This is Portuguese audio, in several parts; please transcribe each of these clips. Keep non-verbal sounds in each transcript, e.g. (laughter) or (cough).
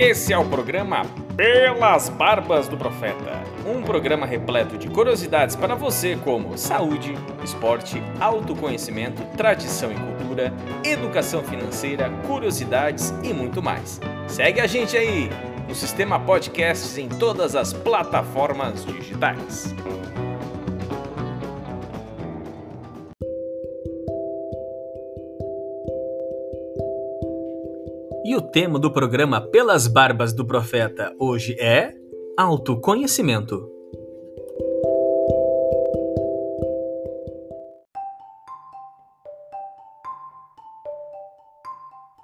Esse é o programa Pelas Barbas do Profeta. Um programa repleto de curiosidades para você como saúde, esporte, autoconhecimento, tradição e cultura, educação financeira, curiosidades e muito mais. Segue a gente aí no Sistema Podcasts em todas as plataformas digitais. O tema do programa Pelas Barbas do Profeta hoje é autoconhecimento.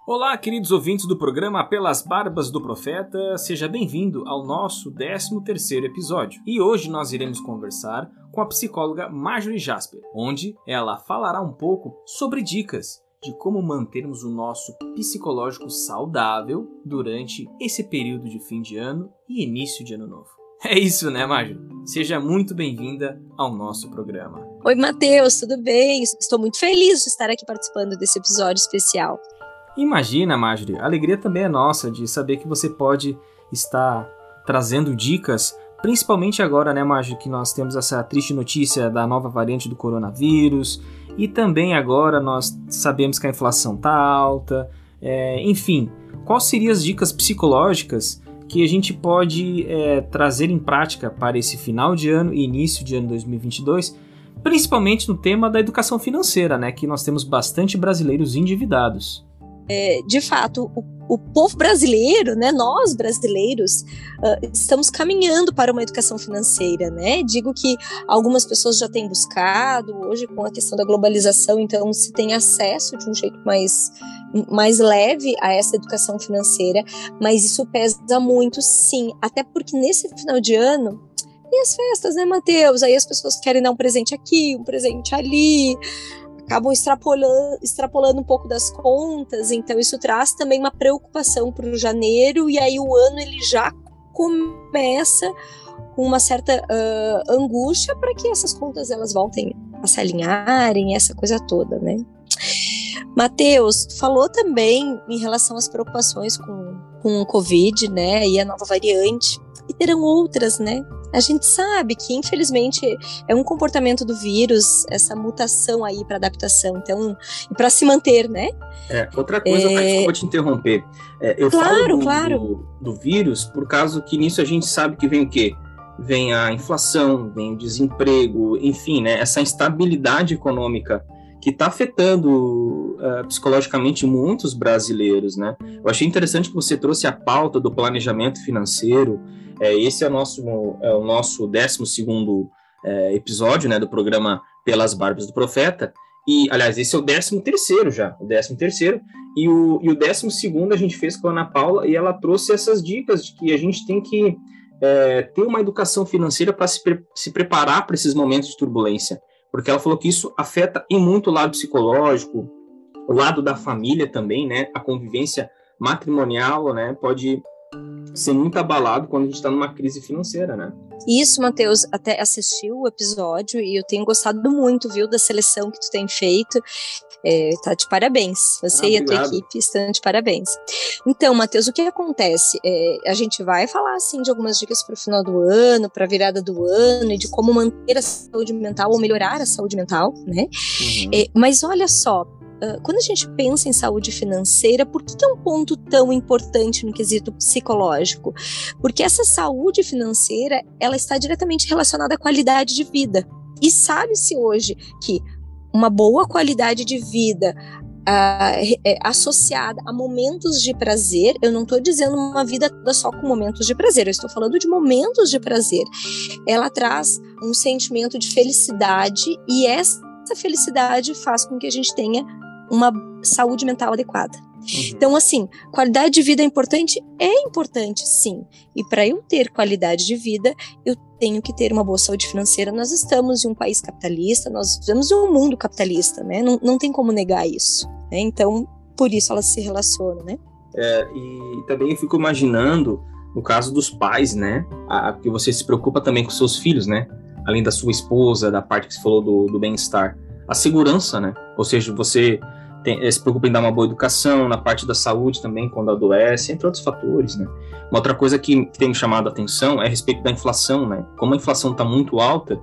Olá, queridos ouvintes do programa Pelas Barbas do Profeta, seja bem-vindo ao nosso 13º episódio. E hoje nós iremos conversar com a psicóloga Marjorie Jasper, onde ela falará um pouco sobre dicas de como mantermos o nosso psicológico saudável durante esse período de fim de ano e início de ano novo. É isso, né, Mário? Seja muito bem-vinda ao nosso programa. Oi, Matheus, tudo bem? Estou muito feliz de estar aqui participando desse episódio especial. Imagina, Marjorie, a alegria também é nossa de saber que você pode estar trazendo dicas, principalmente agora, né, Marjorie, que nós temos essa triste notícia da nova variante do coronavírus e também agora nós sabemos que a inflação está alta. É, enfim, quais seriam as dicas psicológicas que a gente pode é, trazer em prática para esse final de ano e início de ano 2022, principalmente no tema da educação financeira, né, que nós temos bastante brasileiros endividados. É, de fato, o o povo brasileiro, né, nós brasileiros, uh, estamos caminhando para uma educação financeira, né? Digo que algumas pessoas já têm buscado, hoje com a questão da globalização, então se tem acesso de um jeito mais, mais leve a essa educação financeira, mas isso pesa muito, sim, até porque nesse final de ano e as festas, né, Matheus? Aí as pessoas querem dar um presente aqui, um presente ali acabam extrapolando, extrapolando um pouco das contas, então isso traz também uma preocupação para o janeiro, e aí o ano ele já começa com uma certa uh, angústia para que essas contas elas voltem a se alinharem, essa coisa toda, né? Mateus falou também em relação às preocupações com, com o Covid, né, e a nova variante, e terão outras, né? A gente sabe que, infelizmente, é um comportamento do vírus, essa mutação aí para adaptação, então, e para se manter, né? É, outra coisa, é... desculpa te interromper. É, eu claro, falo do, claro. Do, do, vírus por causa que nisso a gente sabe que vem o quê? Vem a inflação, vem o desemprego, enfim, né? Essa instabilidade econômica que está afetando uh, psicologicamente muitos brasileiros, né? Eu achei interessante que você trouxe a pauta do planejamento financeiro, é, esse é o nosso, é o nosso 12 é, episódio né, do programa Pelas Barbas do Profeta. E, aliás, esse é o 13 terceiro já, o 13 terceiro. E o, e o 12 segundo a gente fez com a Ana Paula e ela trouxe essas dicas de que a gente tem que é, ter uma educação financeira para se, pre se preparar para esses momentos de turbulência. Porque ela falou que isso afeta em muito o lado psicológico, o lado da família também, né? A convivência matrimonial, né? Pode ser muito abalado quando a gente está numa crise financeira, né? Isso, Matheus, até assistiu o episódio e eu tenho gostado muito, viu, da seleção que tu tem feito. É, tá de parabéns. Você ah, e a tua equipe estão de parabéns. Então, Matheus, o que acontece? É, a gente vai falar assim de algumas dicas para o final do ano, para a virada do ano e de como manter a saúde mental ou melhorar a saúde mental, né? Uhum. É, mas olha só, ah, quando a gente pensa em saúde financeira, por que é um ponto tão importante no quesito psicológico? Porque essa saúde financeira, ela está diretamente relacionada à qualidade de vida. E sabe-se hoje que uma boa qualidade de vida uh, é associada a momentos de prazer, eu não estou dizendo uma vida toda só com momentos de prazer, eu estou falando de momentos de prazer. Ela traz um sentimento de felicidade e essa felicidade faz com que a gente tenha uma saúde mental adequada. Uhum. Então, assim, qualidade de vida é importante? É importante, sim. E para eu ter qualidade de vida, eu tenho que ter uma boa saúde financeira. Nós estamos em um país capitalista, nós vivemos em um mundo capitalista, né? Não, não tem como negar isso. Né? Então, por isso elas se relacionam, né? É, e também eu fico imaginando, no caso dos pais, né? A, que você se preocupa também com seus filhos, né? Além da sua esposa, da parte que você falou do, do bem-estar. A segurança, né? Ou seja, você tem, se preocupa em dar uma boa educação, na parte da saúde também, quando adoece, entre outros fatores, né? Uma outra coisa que, tem me chamado a atenção é a respeito da inflação, né? Como a inflação está muito alta,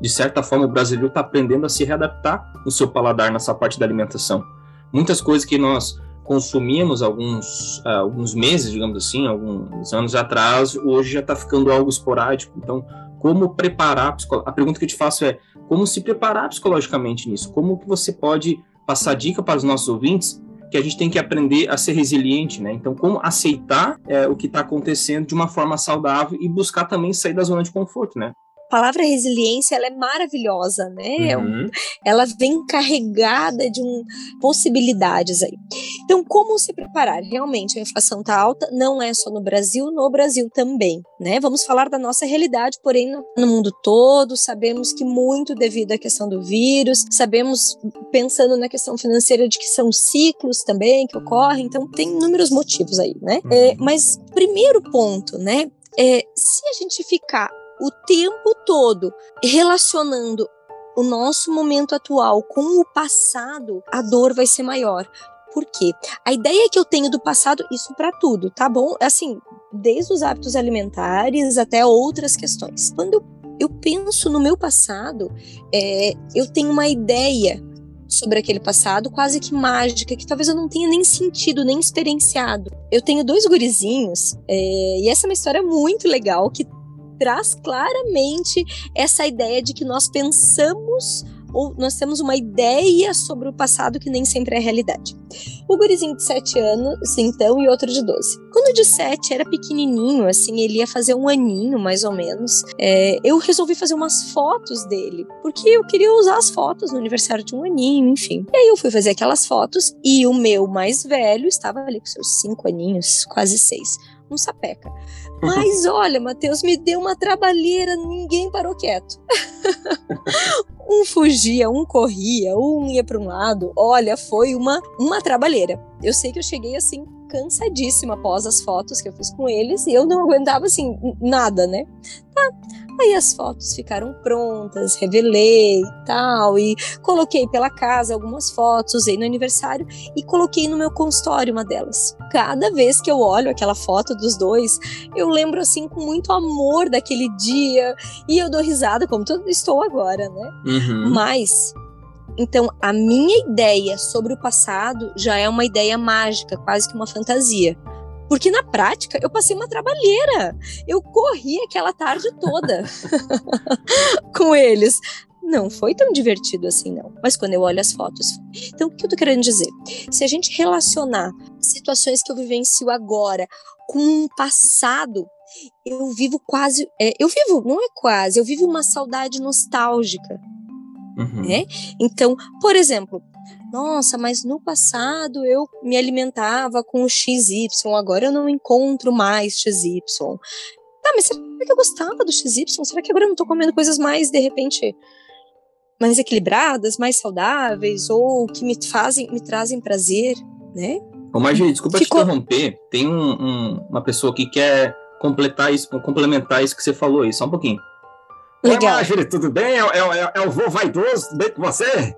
de certa forma o brasileiro está aprendendo a se readaptar no seu paladar nessa parte da alimentação. Muitas coisas que nós consumíamos alguns, uh, alguns meses, digamos assim, alguns anos atrás, hoje já está ficando algo esporádico. Então, como preparar, a pergunta que eu te faço é, como se preparar psicologicamente nisso? Como que você pode passar dica para os nossos ouvintes que a gente tem que aprender a ser resiliente, né? Então, como aceitar é, o que está acontecendo de uma forma saudável e buscar também sair da zona de conforto, né? Palavra resiliência ela é maravilhosa, né? É uhum. Ela vem carregada de um, possibilidades aí. Então, como se preparar? Realmente, a inflação está alta, não é só no Brasil, no Brasil também, né? Vamos falar da nossa realidade, porém, no, no mundo todo, sabemos que muito devido à questão do vírus, sabemos, pensando na questão financeira, de que são ciclos também que ocorrem, então tem inúmeros motivos aí, né? Uhum. É, mas, primeiro ponto, né? É, se a gente ficar o tempo todo relacionando o nosso momento atual com o passado, a dor vai ser maior. Por quê? A ideia que eu tenho do passado, isso para tudo, tá bom? Assim, desde os hábitos alimentares até outras questões. Quando eu, penso no meu passado, é, eu tenho uma ideia sobre aquele passado, quase que mágica, que talvez eu não tenha nem sentido, nem experienciado. Eu tenho dois gurizinhos, é, e essa é uma história muito legal que traz claramente essa ideia de que nós pensamos ou nós temos uma ideia sobre o passado que nem sempre é realidade. O gurizinho de 7 anos, então, e outro de 12. Quando de 7 era pequenininho, assim, ele ia fazer um aninho, mais ou menos, é, eu resolvi fazer umas fotos dele, porque eu queria usar as fotos no aniversário de um aninho, enfim. E aí eu fui fazer aquelas fotos e o meu mais velho estava ali com seus 5 aninhos, quase 6 um sapeca. Mas (laughs) olha, Matheus, me deu uma trabalheira, ninguém parou quieto. (laughs) um fugia, um corria, um ia para um lado. Olha, foi uma uma trabalheira. Eu sei que eu cheguei assim cansadíssima após as fotos que eu fiz com eles e eu não aguentava assim nada, né? Tá. Aí as fotos ficaram prontas, revelei e tal, e coloquei pela casa algumas fotos, usei no aniversário e coloquei no meu consultório uma delas. Cada vez que eu olho aquela foto dos dois, eu lembro assim com muito amor daquele dia e eu dou risada como estou agora, né? Uhum. Mas então, a minha ideia sobre o passado já é uma ideia mágica, quase que uma fantasia. Porque na prática eu passei uma trabalheira. Eu corri aquela tarde toda (laughs) com eles. Não foi tão divertido assim, não. Mas quando eu olho as fotos. Então, o que eu tô querendo dizer? Se a gente relacionar situações que eu vivencio agora com um passado, eu vivo quase. É, eu vivo, não é quase, eu vivo uma saudade nostálgica. Uhum. Né? Então, por exemplo, nossa, mas no passado eu me alimentava com XY, agora eu não encontro mais XY. Tá, mas será que eu gostava do XY? Será que agora eu não tô comendo coisas mais, de repente, mais equilibradas, mais saudáveis, ou que me fazem, me trazem prazer, né? Ô, Margê, desculpa Ficou... te interromper. Tem um, um, uma pessoa que quer completar isso, complementar isso que você falou aí, só um pouquinho. Legal. Oi, Marjorie, tudo bem? É, é, é, é o vô vaidoso, tudo bem com você?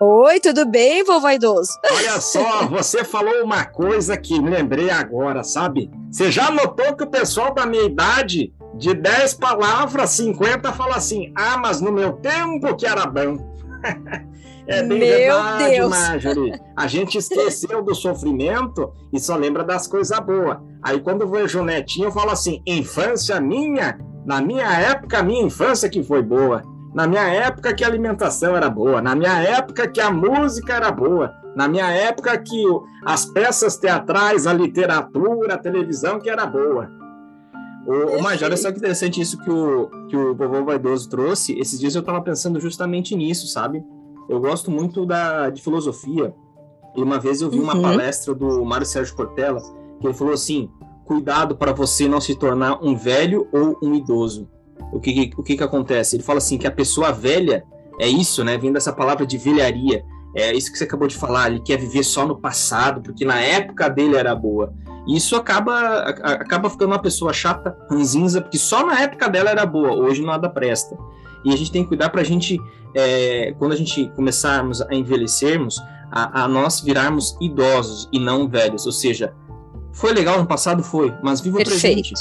Oi, tudo bem, vovó idoso? Olha só, você falou uma coisa que me lembrei agora, sabe? Você já notou que o pessoal da minha idade, de 10 palavras, 50, fala assim: ah, mas no meu tempo que era bom. (laughs) é bem meu verdade, Deus. Marjorie. A gente esqueceu do sofrimento e só lembra das coisas boas. Aí quando eu vejo o netinho, eu falo assim: infância minha, na minha época, minha infância que foi boa. Na minha época que a alimentação era boa, na minha época que a música era boa, na minha época que as peças teatrais, a literatura, a televisão que era boa. Ô, ô Major, olha só que interessante isso que o, que o vovô Vaidoso trouxe. Esses dias eu estava pensando justamente nisso, sabe? Eu gosto muito da, de filosofia. E uma vez eu vi uma uhum. palestra do Mário Sérgio Cortella, que ele falou assim: cuidado para você não se tornar um velho ou um idoso o que, o que que acontece? Ele fala assim que a pessoa velha é isso, né? Vindo dessa palavra de velharia. É isso que você acabou de falar, ele quer viver só no passado, porque na época dele era boa. E isso acaba, acaba ficando uma pessoa chata, ranzinza, porque só na época dela era boa, hoje nada presta. E a gente tem que cuidar para a gente, é, quando a gente começarmos a envelhecermos, a, a nós virarmos idosos e não velhos. Ou seja, foi legal no passado? Foi, mas viva o presente.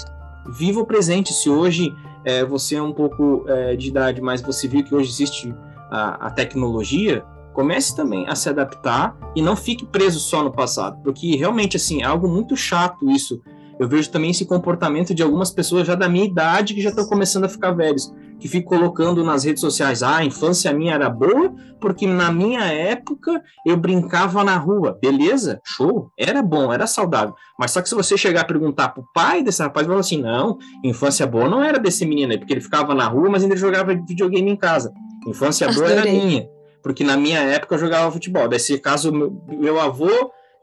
Viva o presente. Se hoje é, você é um pouco é, de idade, mas você viu que hoje existe a, a, tecnologia, comece também a se adaptar e não fique preso só no passado, porque realmente assim é algo muito chato isso. Eu vejo também esse comportamento de algumas pessoas já da minha idade que já estão começando a ficar velhos que fica colocando nas redes sociais, ah, a infância minha era boa, porque na minha época eu brincava na rua. Beleza, show, era bom, era saudável. Mas só que se você chegar a perguntar pro pai desse rapaz, vai falar assim, não, infância boa não era desse menino aí, porque ele ficava na rua, mas ainda jogava videogame em casa. Infância boa era minha, porque na minha época eu jogava futebol. Daí, se caso meu, meu avô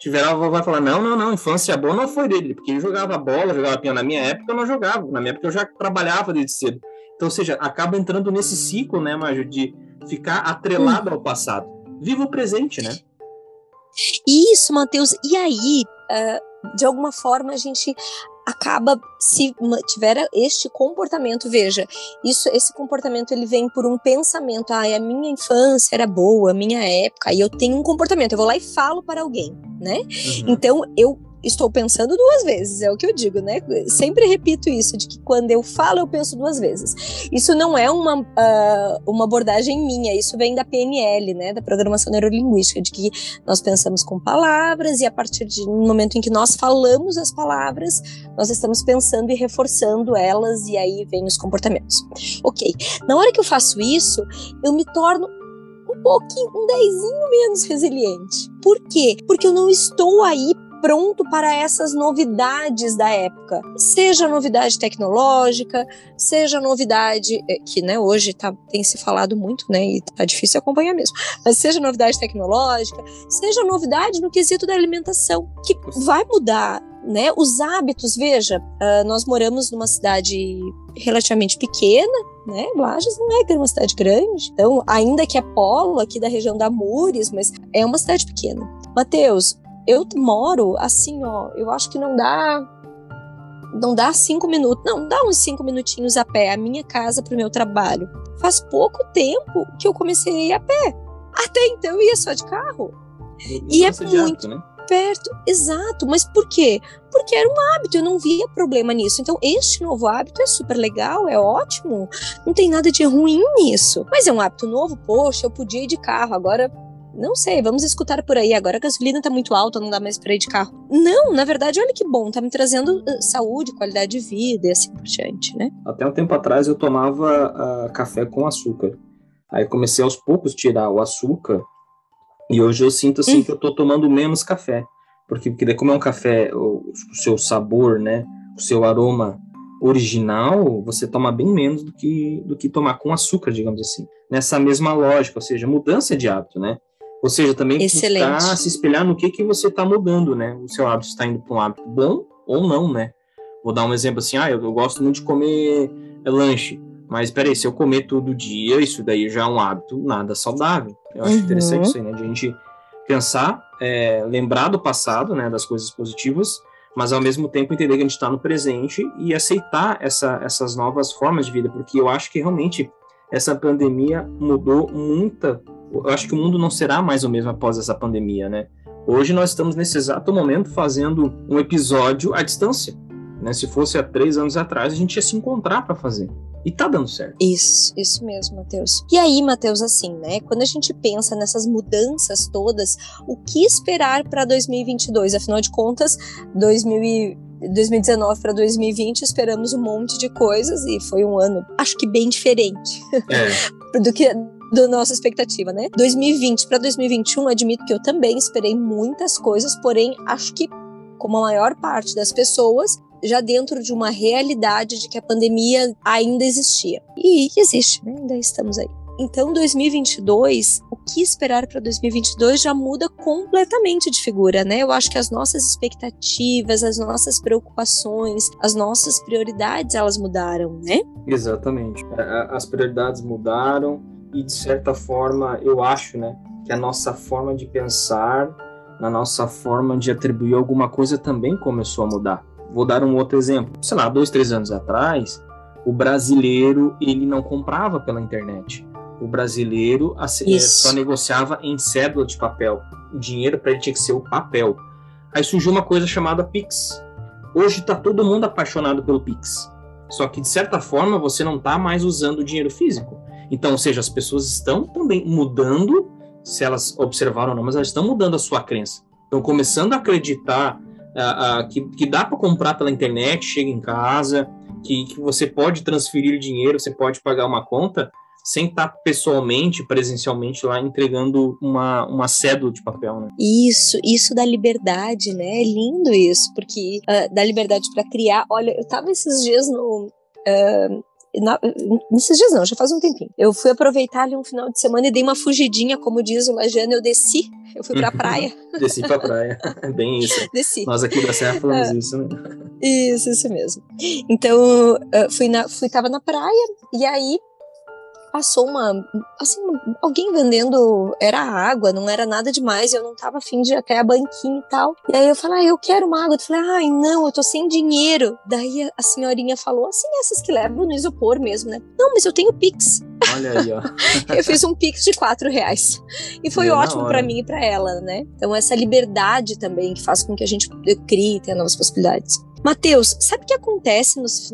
tiver a avó vai falar, não, não, não, infância boa não foi dele, porque ele jogava bola, jogava piano. Na minha época eu não jogava, na minha época eu já trabalhava desde cedo. Então, ou seja, acaba entrando nesse ciclo, né, Mário, de ficar atrelado ao passado. Viva o presente, né? Isso, Matheus. E aí, uh, de alguma forma, a gente acaba se tiver este comportamento, veja, isso esse comportamento ele vem por um pensamento, ah, a minha infância era boa, a minha época, e eu tenho um comportamento, eu vou lá e falo para alguém, né? Uhum. Então eu estou pensando duas vezes, é o que eu digo, né? Sempre repito isso, de que quando eu falo, eu penso duas vezes. Isso não é uma, uh, uma abordagem minha, isso vem da PNL, né? Da Programação Neurolinguística, de que nós pensamos com palavras e a partir do momento em que nós falamos as palavras, nós estamos pensando e reforçando elas e aí vem os comportamentos. Ok, na hora que eu faço isso, eu me torno um pouquinho, um dezinho menos resiliente. Por quê? Porque eu não estou aí pronto para essas novidades da época. Seja novidade tecnológica, seja novidade eh, que né, hoje tá, tem se falado muito, né? E tá difícil acompanhar mesmo. Mas seja novidade tecnológica, seja novidade no quesito da alimentação, que vai mudar. Né, os hábitos, veja, uh, nós moramos numa cidade relativamente pequena, né? Lages não é uma cidade grande, então ainda que é polo aqui da região da Mures, mas é uma cidade pequena. Mateus, eu moro assim, ó, eu acho que não dá. Não dá cinco minutos, não, dá uns cinco minutinhos a pé, a minha casa para o meu trabalho. Faz pouco tempo que eu comecei a ir a pé. Até então eu ia só de carro. E, e é muito hábito, né? perto, exato. Mas por quê? Porque era um hábito, eu não via problema nisso. Então, este novo hábito é super legal, é ótimo, não tem nada de ruim nisso. Mas é um hábito novo, poxa, eu podia ir de carro, agora não sei, vamos escutar por aí. Agora a gasolina tá muito alta, não dá mais pra ir de carro. Não, na verdade, olha que bom, tá me trazendo uh, saúde, qualidade de vida e assim por diante, né? Até um tempo atrás eu tomava uh, café com açúcar. Aí comecei aos poucos tirar o açúcar e hoje eu sinto assim hum. que eu tô tomando menos café. Porque, porque como é um café, o, o seu sabor, né, o seu aroma original, você toma bem menos do que, do que tomar com açúcar, digamos assim. Nessa mesma lógica, ou seja, mudança de hábito, né? Ou seja, também está se espelhar no que, que você está mudando, né? O seu hábito está indo para um hábito bom ou não, né? Vou dar um exemplo assim, ah, eu, eu gosto muito de comer é, lanche, mas peraí, se eu comer todo dia, isso daí já é um hábito nada saudável. Eu acho uhum. interessante isso aí, né? De a gente pensar, é, lembrar do passado, né? Das coisas positivas, mas ao mesmo tempo entender que a gente está no presente e aceitar essa, essas novas formas de vida, porque eu acho que realmente essa pandemia mudou muita eu acho que o mundo não será mais o mesmo após essa pandemia, né? Hoje nós estamos nesse exato momento fazendo um episódio à distância. Né? Se fosse há três anos atrás, a gente ia se encontrar para fazer. E tá dando certo. Isso, isso mesmo, Matheus. E aí, Matheus, assim, né? Quando a gente pensa nessas mudanças todas, o que esperar para 2022? Afinal de contas, 2000 2019 para 2020 esperamos um monte de coisas e foi um ano, acho que bem diferente é. (laughs) do que da nossa expectativa, né? 2020 para 2021, admito que eu também esperei muitas coisas, porém acho que como a maior parte das pessoas, já dentro de uma realidade de que a pandemia ainda existia. E existe, né? Ainda estamos aí. Então, 2022, o que esperar para 2022 já muda completamente de figura, né? Eu acho que as nossas expectativas, as nossas preocupações, as nossas prioridades, elas mudaram, né? Exatamente. As prioridades mudaram e de certa forma eu acho, né, que a nossa forma de pensar, na nossa forma de atribuir alguma coisa também começou a mudar. Vou dar um outro exemplo. Sei lá, dois, três anos atrás, o brasileiro ele não comprava pela internet. O brasileiro é, só negociava em cédula de papel. O dinheiro para ele tinha que ser o papel. Aí surgiu uma coisa chamada Pix. Hoje está todo mundo apaixonado pelo Pix. Só que, de certa forma, você não está mais usando o dinheiro físico. Então, ou seja, as pessoas estão também mudando, se elas observaram ou não, mas elas estão mudando a sua crença. Estão começando a acreditar uh, uh, que, que dá para comprar pela internet, chega em casa, que, que você pode transferir dinheiro, você pode pagar uma conta sem estar pessoalmente, presencialmente lá entregando uma, uma cédula de papel, né? Isso, isso dá liberdade, né? É lindo isso, porque uh, dá liberdade para criar. Olha, eu tava esses dias no. Uh, na, nesses dias não, já faz um tempinho. Eu fui aproveitar ali um final de semana e dei uma fugidinha, como diz o Lajana, eu desci, eu fui pra praia. desci pra praia, é bem (laughs) isso. Desci. Nós aqui da Serra falamos isso, né? Isso, isso mesmo. Então, fui, na, fui, tava na praia, e aí passou uma. Assim, alguém vendendo. Era água, não era nada demais. Eu não tava afim de ir até a banquinha e tal. E aí eu falei, ah, eu quero uma água. Eu falei, ai, não, eu tô sem dinheiro. Daí a senhorinha falou, assim, essas que levam no isopor mesmo, né? Não, mas eu tenho Pix. Olha aí, ó. (laughs) eu fiz um Pix de quatro reais. E foi ótimo para mim e pra ela, né? Então, essa liberdade também que faz com que a gente crie e tenha novas possibilidades. Mateus, sabe o que acontece nos,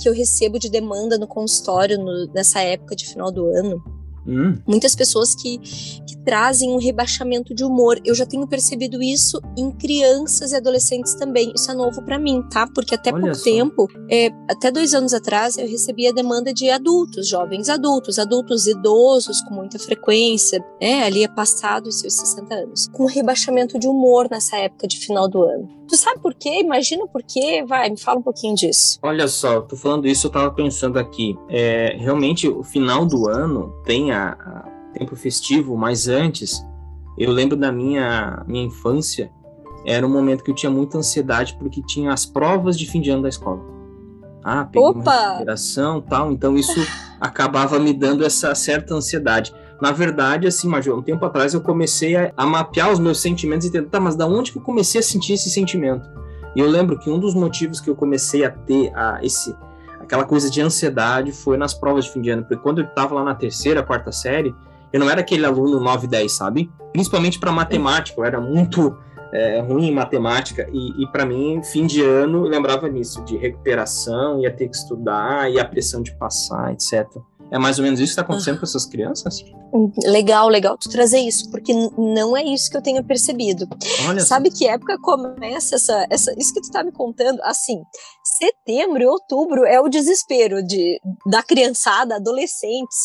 que eu recebo de demanda no consultório no, nessa época de final do ano? Hum. Muitas pessoas que, que trazem um rebaixamento de humor. Eu já tenho percebido isso em crianças e adolescentes também. Isso é novo para mim, tá? Porque até Olha pouco só. tempo, é, até dois anos atrás, eu recebia demanda de adultos, jovens adultos, adultos idosos com muita frequência, né? Ali é passado os seus 60 anos, com rebaixamento de humor nessa época de final do ano. Tu sabe por quê? Imagina por quê? Vai, me fala um pouquinho disso. Olha só, tô falando isso, eu tava pensando aqui. É, realmente, o final do ano tem a, a tempo festivo, mas antes, eu lembro da minha, minha infância, era um momento que eu tinha muita ansiedade porque tinha as provas de fim de ano da escola. Ah, peguei Opa! uma recuperação tal, então isso (laughs) acabava me dando essa certa ansiedade. Na verdade, assim, Major, um tempo atrás eu comecei a, a mapear os meus sentimentos e tentar, tá, mas da onde que eu comecei a sentir esse sentimento? E eu lembro que um dos motivos que eu comecei a ter a, esse, aquela coisa de ansiedade foi nas provas de fim de ano, porque quando eu estava lá na terceira, quarta série, eu não era aquele aluno 9, 10, sabe? Principalmente para matemática, eu era muito é, ruim em matemática e, e para mim, fim de ano, eu lembrava nisso, de recuperação, ia ter que estudar, e a pressão de passar, etc. É mais ou menos isso que está acontecendo com essas crianças? Legal, legal tu trazer isso, porque não é isso que eu tenho percebido. Olha Sabe assim. que época começa essa, essa. Isso que tu está me contando? Assim, setembro e outubro é o desespero de, da criançada, adolescentes,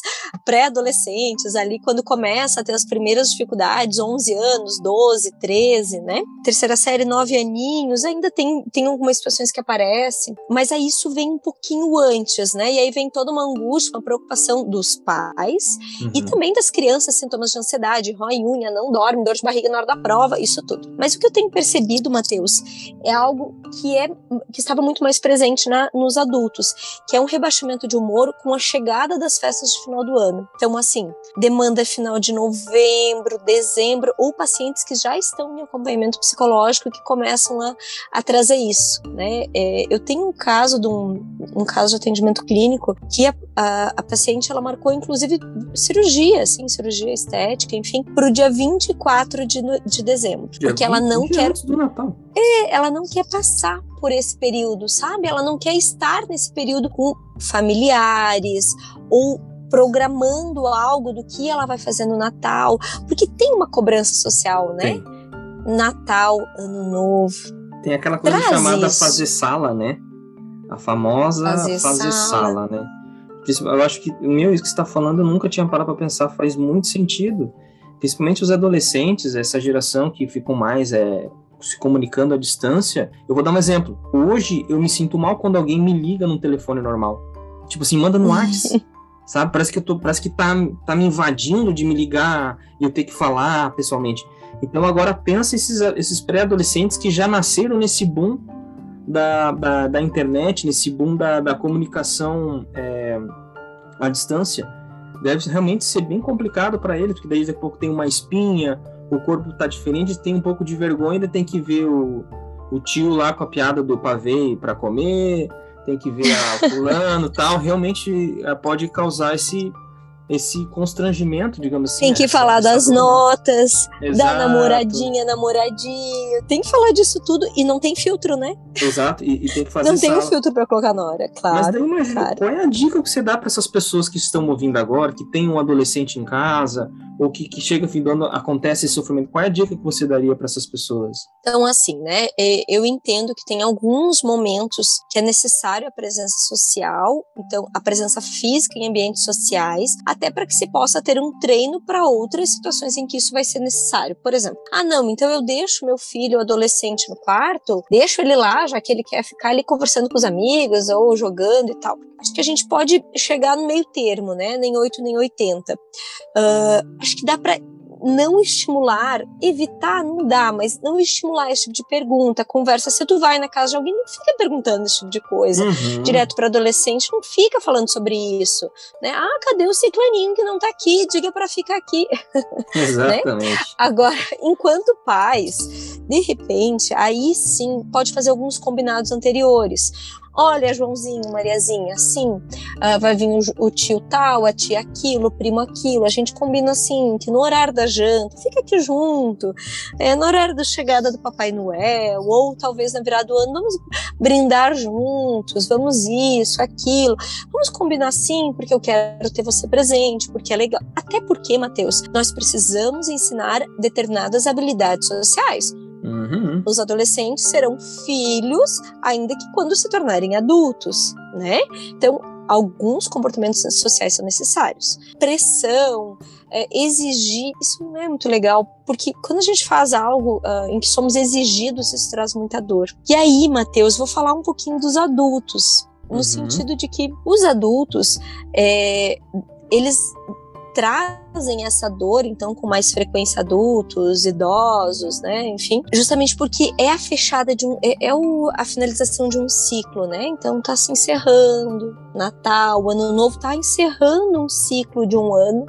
pré-adolescentes, ali quando começa a ter as primeiras dificuldades, 11 anos, 12, 13, né? Terceira série, 9 aninhos, ainda tem, tem algumas situações que aparecem, mas aí isso vem um pouquinho antes, né? E aí vem toda uma angústia, uma preocupação dos pais uhum. e também das crianças, sintomas de ansiedade, rói unha, não dorme, dor de barriga na hora da prova, isso tudo. Mas o que eu tenho percebido, Matheus, é algo que é que estava muito mais presente na, nos adultos, que é um rebaixamento de humor com a chegada das festas de final do ano. Então, assim, demanda final de novembro, dezembro, ou pacientes que já estão em acompanhamento psicológico que começam a, a trazer isso, né? É, eu tenho um caso de um, um caso de atendimento clínico que a, a, a paciente ela marcou inclusive cirurgia, assim, cirurgia estética, enfim, para o dia 24 de, de dezembro, dia porque ela não quer do Natal. É, ela não quer passar por esse período, sabe? Ela não quer estar nesse período com familiares ou programando algo do que ela vai fazer no Natal, porque tem uma cobrança social, né? Tem. Natal, Ano Novo. Tem aquela coisa Traz chamada isso. fazer sala, né? A famosa fazer, fazer sala. sala, né? Eu acho que o meu, isso que você está falando, eu nunca tinha parado para pensar, faz muito sentido. Principalmente os adolescentes, essa geração que ficam mais é, se comunicando à distância. Eu vou dar um exemplo. Hoje eu me sinto mal quando alguém me liga no telefone normal. Tipo assim, manda no WhatsApp. (laughs) sabe? Parece que eu tô, parece que tá, tá me invadindo de me ligar e eu ter que falar pessoalmente. Então agora pensa esses, esses pré-adolescentes que já nasceram nesse boom da, da, da internet, nesse boom da, da comunicação é, à distância, deve realmente ser bem complicado para eles, porque daí daqui a pouco tem uma espinha, o corpo está diferente, tem um pouco de vergonha, ainda tem que ver o, o tio lá com a piada do pavê para comer, tem que ver a fulano tal, realmente é, pode causar esse, esse constrangimento, digamos assim. Tem que essa, falar das notas, Exato. da namoradinha, namoradinho. Tem que falar disso tudo e não tem filtro, né? Exato, e, e tem que fazer Não tem um filtro para colocar na hora, claro. Mas daí imagina, claro. qual é a dica que você dá para essas pessoas que estão ouvindo agora, que tem um adolescente em casa, ou que, que chega fim do ano, acontece esse sofrimento? Qual é a dica que você daria para essas pessoas? Então, assim, né? é, Eu entendo que tem alguns momentos que é necessário a presença social, então a presença física em ambientes sociais, até para que se possa ter um treino para outras situações em que isso vai ser necessário. Por exemplo, ah, não, então eu deixo meu filho adolescente no quarto, deixo ele lá, já que ele quer ficar ali conversando com os amigos ou jogando e tal. Acho que a gente pode chegar no meio termo, né? Nem 8, nem 80. Uh, acho que dá para não estimular, evitar não dá, mas não estimular esse tipo de pergunta, conversa. Se tu vai na casa de alguém, não fica perguntando esse tipo de coisa. Uhum. Direto para adolescente, não fica falando sobre isso, né? Ah, cadê o ciclaninho que não tá aqui? Diga para ficar aqui. (laughs) Exatamente. Agora, enquanto pais, de repente, aí sim pode fazer alguns combinados anteriores. Olha, Joãozinho, Mariazinha, assim, uh, vai vir o, o, tio tal, a tia aquilo, o primo aquilo. A gente combina assim, que no horário da janta, fica aqui junto. É, no horário da chegada do Papai Noel, ou talvez na virada do ano, vamos brindar juntos, vamos isso, aquilo. Vamos combinar assim, porque eu quero ter você presente, porque é legal. Até porque, Matheus, nós precisamos ensinar determinadas habilidades sociais. Uhum. Os adolescentes serão filhos, ainda que quando se tornarem adultos, né? Então, alguns comportamentos sociais são necessários. Pressão, é, exigir, isso não é muito legal, porque quando a gente faz algo uh, em que somos exigidos, isso traz muita dor. E aí, Matheus, vou falar um pouquinho dos adultos, no Uhum. sentido de que os adultos, é, eles trazem essa dor, então, com mais frequência adultos, idosos, né? Enfim, justamente porque é a fechada de um. É, é o, a finalização de um ciclo, né? Então tá se encerrando. Natal, Ano Novo tá encerrando um ciclo de um ano.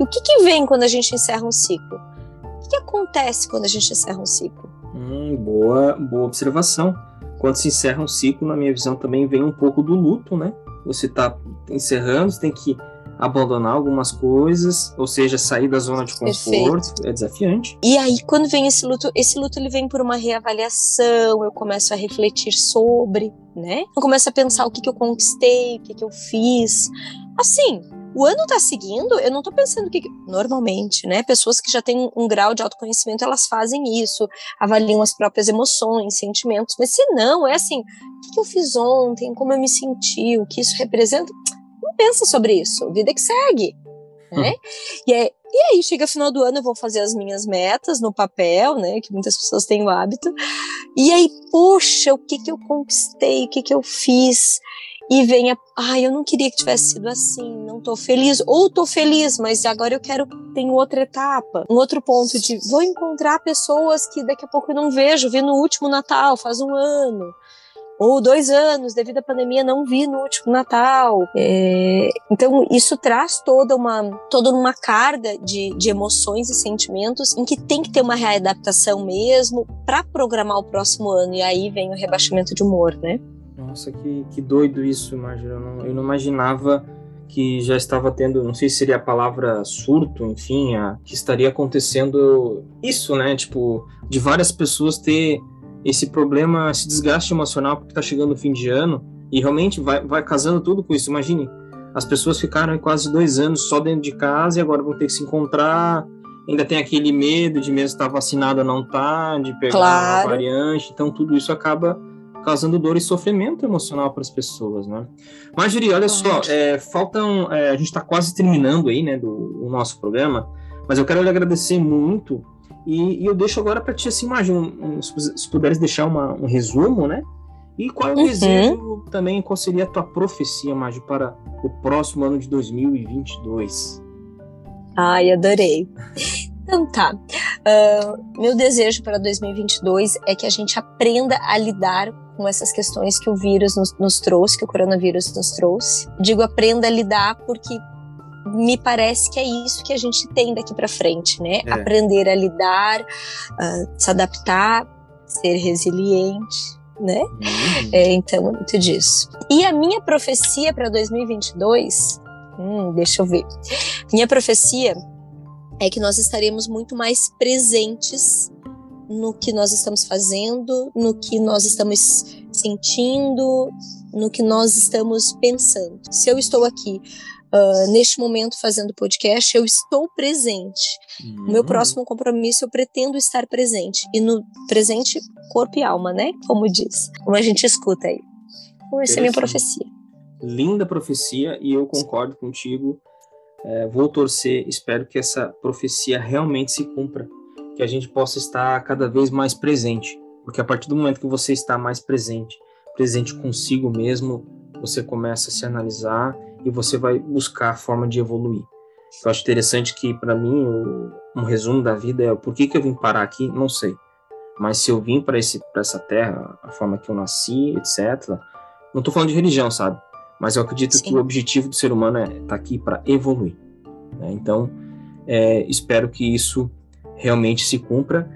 E o que, que vem quando a gente encerra um ciclo? O que, que acontece quando a gente encerra um ciclo? Hum, boa, boa observação. Quando se encerra um ciclo, na minha visão, também vem um pouco do luto, né? Você está encerrando, você tem que abandonar algumas coisas, ou seja, sair da zona de conforto, Perfeito. é desafiante. E aí, quando vem esse luto, esse luto ele vem por uma reavaliação, eu começo a refletir sobre, né? Eu começo a pensar o que, que eu conquistei, o que, que eu fiz. Assim, o ano tá seguindo, eu não tô pensando que. Normalmente, né? Pessoas que já têm um grau de autoconhecimento, elas fazem isso, avaliam as próprias emoções, sentimentos. Mas se não, é assim: o que, que eu fiz ontem, como eu me senti, o que isso representa. Não pensa sobre isso, vida que segue. Né? Hum. E, é, e aí, chega final do ano, eu vou fazer as minhas metas no papel, né? Que muitas pessoas têm o hábito. E aí, poxa, o que, que eu conquistei, o que, que eu fiz? e venha, ai, ah, eu não queria que tivesse sido assim, não tô feliz, ou tô feliz, mas agora eu quero, tem outra etapa, um outro ponto de, vou encontrar pessoas que daqui a pouco eu não vejo, vi no último Natal, faz um ano, ou dois anos, devido à pandemia, não vi no último Natal. É, então, isso traz toda uma, toda uma carga de, de emoções e sentimentos em que tem que ter uma readaptação mesmo para programar o próximo ano, e aí vem o rebaixamento de humor, né? Nossa, que, que doido isso, imagina. Eu não, eu não imaginava que já estava tendo, não sei se seria a palavra surto, enfim, a, que estaria acontecendo isso, né? Tipo, de várias pessoas ter esse problema, esse desgaste emocional porque tá chegando o fim de ano e realmente vai, vai casando tudo com isso. Imagine, as pessoas ficaram quase dois anos só dentro de casa e agora vão ter que se encontrar. Ainda tem aquele medo de mesmo estar vacinado ou não tá, de pegar claro. uma variante. Então, tudo isso acaba causando dor e sofrimento emocional para as pessoas, né? Marjorie, olha só, é, faltam, é, a gente está quase terminando aí, né, do o nosso programa, mas eu quero lhe agradecer muito e, e eu deixo agora para ti assim, Marjorie, um, um, se puderes deixar uma, um resumo, né? E qual é o Uhum. desejo também, qual seria a tua profecia, Marjorie, para o próximo ano de 2022? Ai, adorei. Então tá. Ah, meu desejo para 2022 é que a gente aprenda a lidar com essas questões que o vírus nos, nos trouxe, que o coronavírus nos trouxe. Digo aprenda a lidar porque me parece que é isso que a gente tem daqui para frente, né? É. Aprender a lidar, se adaptar, ser resiliente, né? Hum, É, então, é muito disso. E a minha profecia para 2022 Hum, deixa eu ver. Minha profecia é que nós estaremos muito mais presentes no que nós estamos fazendo, no que nós estamos sentindo, no que nós estamos pensando. Se eu estou aqui uh, neste momento fazendo podcast, eu estou presente. Uhum. No meu próximo compromisso, eu pretendo estar presente. E no presente, corpo e alma, né? Como diz. Como a gente escuta aí. Então, essa é a minha profecia. Linda profecia, e eu concordo contigo. É, vou torcer, espero que essa profecia realmente se cumpra. Que a gente possa estar cada vez mais presente. Porque a partir do momento que você está mais presente, presente consigo mesmo, você começa a se analisar e você vai buscar a forma de evoluir. Eu acho interessante que, para mim, um resumo da vida é por que, que eu vim parar aqui, não sei. Mas se eu vim para essa terra, a forma que eu nasci, etc. Não estou falando de religião, sabe? Mas eu acredito Sim. que o objetivo do ser humano é estar tá aqui para evoluir. Né? Então, é, espero que isso realmente se cumpra.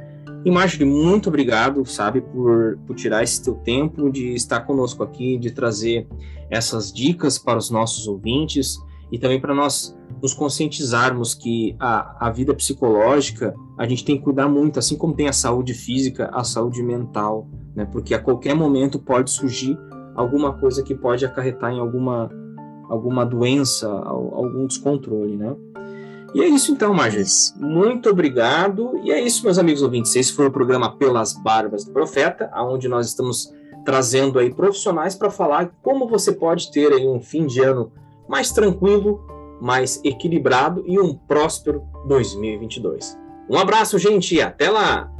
E Marjorie, muito obrigado, sabe, por, por tirar esse teu tempo de estar conosco aqui, de trazer essas dicas para os nossos ouvintes e também para nós nos conscientizarmos que a, a vida psicológica a gente tem que cuidar muito, assim como tem a saúde física, a saúde mental, né? Porque a qualquer momento pode surgir alguma coisa que pode acarretar em alguma alguma doença, algum descontrole, né? E é isso então, Marjorie. Muito obrigado. E é isso, meus amigos ouvintes. Esse foi o programa Pelas Barbas do Profeta, onde nós estamos trazendo aí profissionais para falar como você pode ter aí um fim de ano mais tranquilo, mais equilibrado e um próspero 2022. Um abraço, gente, e até lá!